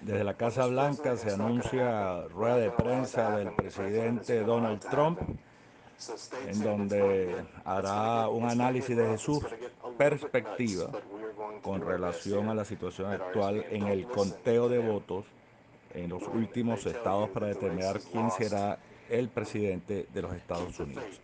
Desde la Casa Blanca se anuncia rueda de prensa del presidente Donald Trump, en donde hará un análisis desde su perspectiva con relación a la situación actual en el conteo de votos en los últimos estados para determinar quién será el presidente de los Estados Unidos.